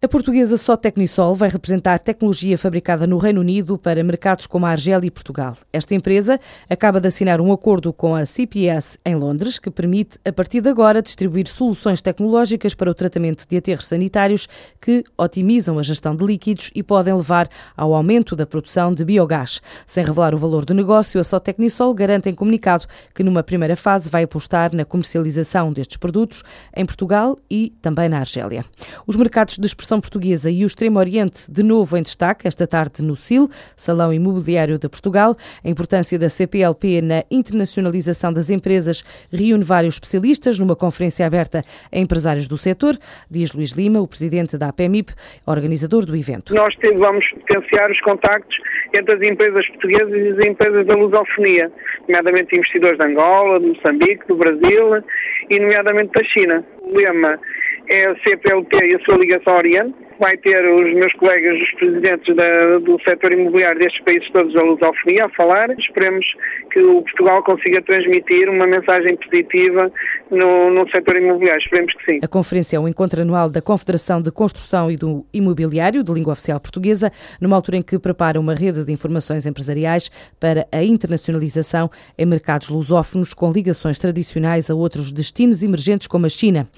A portuguesa Só Tecnisol vai representar tecnologia fabricada no Reino Unido para mercados como a Argélia e Portugal. Esta empresa acaba de assinar um acordo com a CPS em Londres, que permite, a partir de agora, distribuir soluções tecnológicas para o tratamento de aterros sanitários que otimizam a gestão de líquidos e podem levar ao aumento da produção de biogás. Sem revelar o valor do negócio, a Só Tecnisol garante em comunicado que, numa primeira fase, vai apostar na comercialização destes produtos em Portugal e também na Argélia. Os mercados de expressão portuguesa e o Extremo Oriente de novo em destaque esta tarde no SIL, Salão Imobiliário de Portugal. A importância da CPLP na internacionalização das empresas reúne vários especialistas numa conferência aberta a empresários do setor, diz Luís Lima, o presidente da APMIP, organizador do evento. Nós vamos potenciar os contactos entre as empresas portuguesas e as empresas da lusofonia, nomeadamente investidores de Angola, de Moçambique, do Brasil e nomeadamente da China. O lema é a CPLP e a sua ligação ao Oriente. Vai ter os meus colegas, os presidentes da, do setor imobiliário destes países todos da lusofonia a falar. Esperemos que o Portugal consiga transmitir uma mensagem positiva no, no setor imobiliário. Esperemos que sim. A conferência é um encontro anual da Confederação de Construção e do Imobiliário, de língua oficial portuguesa, numa altura em que prepara uma rede de informações empresariais para a internacionalização em mercados lusófonos com ligações tradicionais a outros destinos emergentes como a China.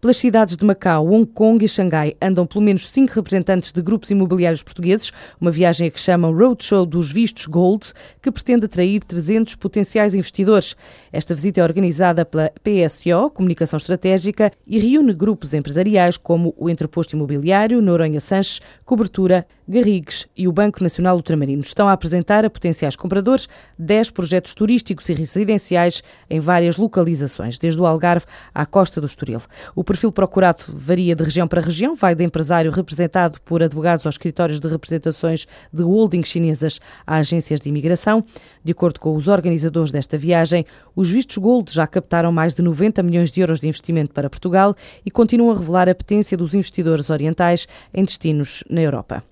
Pelas cidades de Macau, Hong Kong e Xangai andam pelo menos cinco representantes de grupos imobiliários portugueses, uma viagem a que chamam Roadshow dos Vistos Gold, que pretende atrair 300 potenciais investidores. Esta visita é organizada pela PSO, Comunicação Estratégica, e reúne grupos empresariais como o Entreposto Imobiliário, Noronha Sanches, Cobertura, Garrigues e o Banco Nacional Ultramarino. Estão a apresentar a potenciais compradores 10 projetos turísticos e residenciais em várias localizações, desde o Algarve à costa do Estoril. O perfil procurado varia de região para região, vai de empresário representado por advogados aos escritórios de representações de holdings chinesas a agências de imigração. De acordo com os organizadores desta viagem, os vistos Gold já captaram mais de 90 milhões de euros de investimento para Portugal e continuam a revelar a potência dos investidores orientais em destinos na Europa.